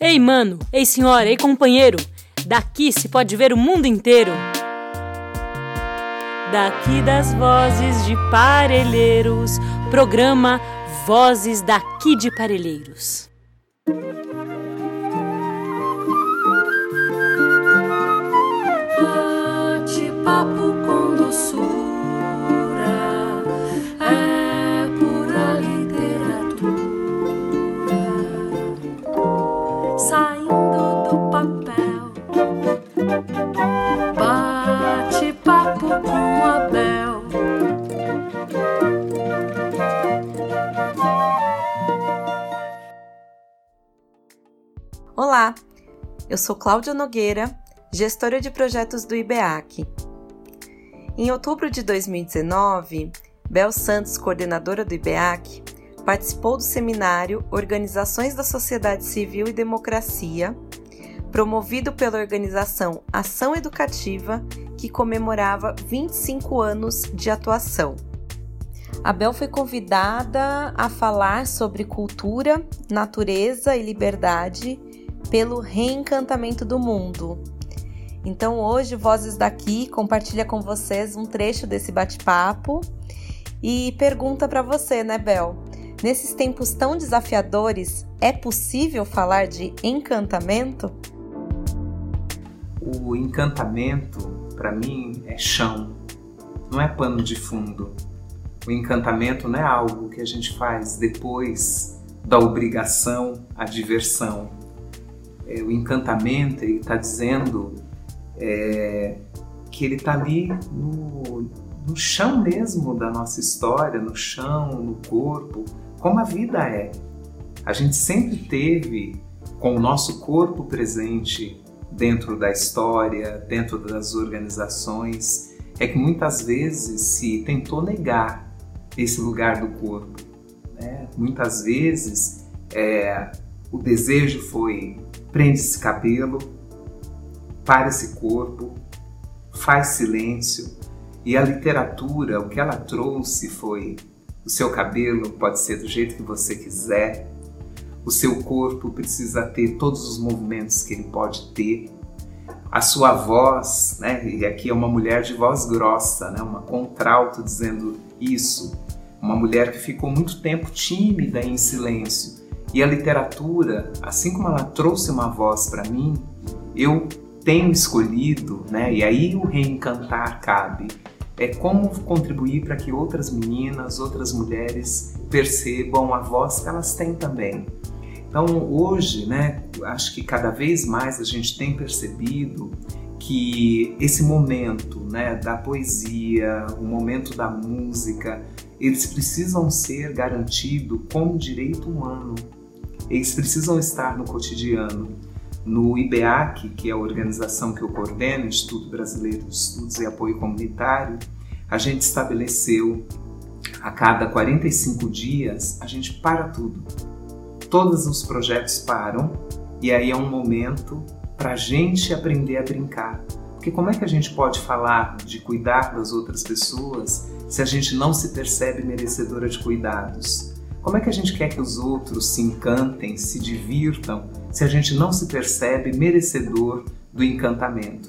Ei, mano, ei, senhora, ei, companheiro, daqui se pode ver o mundo inteiro. Daqui das vozes de Parelheiros, programa Vozes daqui de Parelheiros. Olá, eu sou Cláudia Nogueira, gestora de projetos do IBEAC. Em outubro de 2019, Bel Santos, coordenadora do IBEAC, participou do seminário Organizações da Sociedade Civil e Democracia, promovido pela organização Ação Educativa, que comemorava 25 anos de atuação. A Bel foi convidada a falar sobre cultura, natureza e liberdade pelo reencantamento do mundo. Então hoje Vozes daqui compartilha com vocês um trecho desse bate-papo e pergunta para você, né, Bel? Nesses tempos tão desafiadores, é possível falar de encantamento? O encantamento, para mim, é chão, não é pano de fundo. O encantamento não é algo que a gente faz depois da obrigação à diversão. É, o encantamento, ele está dizendo é, que ele está ali no, no chão mesmo da nossa história, no chão, no corpo, como a vida é. A gente sempre teve com o nosso corpo presente dentro da história, dentro das organizações, é que muitas vezes se tentou negar esse lugar do corpo. Né? Muitas vezes é, o desejo foi prende esse cabelo, para esse corpo, faz silêncio e a literatura, o que ela trouxe foi o seu cabelo pode ser do jeito que você quiser, o seu corpo precisa ter todos os movimentos que ele pode ter, a sua voz, né? E aqui é uma mulher de voz grossa, né? Uma contralto dizendo isso, uma mulher que ficou muito tempo tímida em silêncio. E a literatura, assim como ela trouxe uma voz para mim, eu tenho escolhido, né? E aí o reencantar cabe. É como contribuir para que outras meninas, outras mulheres percebam a voz que elas têm também. Então hoje, né, acho que cada vez mais a gente tem percebido que esse momento, né, da poesia, o momento da música, eles precisam ser garantidos como direito humano. Eles precisam estar no cotidiano. No IBEAC, que é a organização que eu coordeno, Instituto Brasileiro de Estudos e Apoio Comunitário, a gente estabeleceu a cada 45 dias, a gente para tudo todos os projetos param e aí é um momento para a gente aprender a brincar. Porque como é que a gente pode falar de cuidar das outras pessoas se a gente não se percebe merecedora de cuidados? Como é que a gente quer que os outros se encantem, se divirtam, se a gente não se percebe merecedor do encantamento?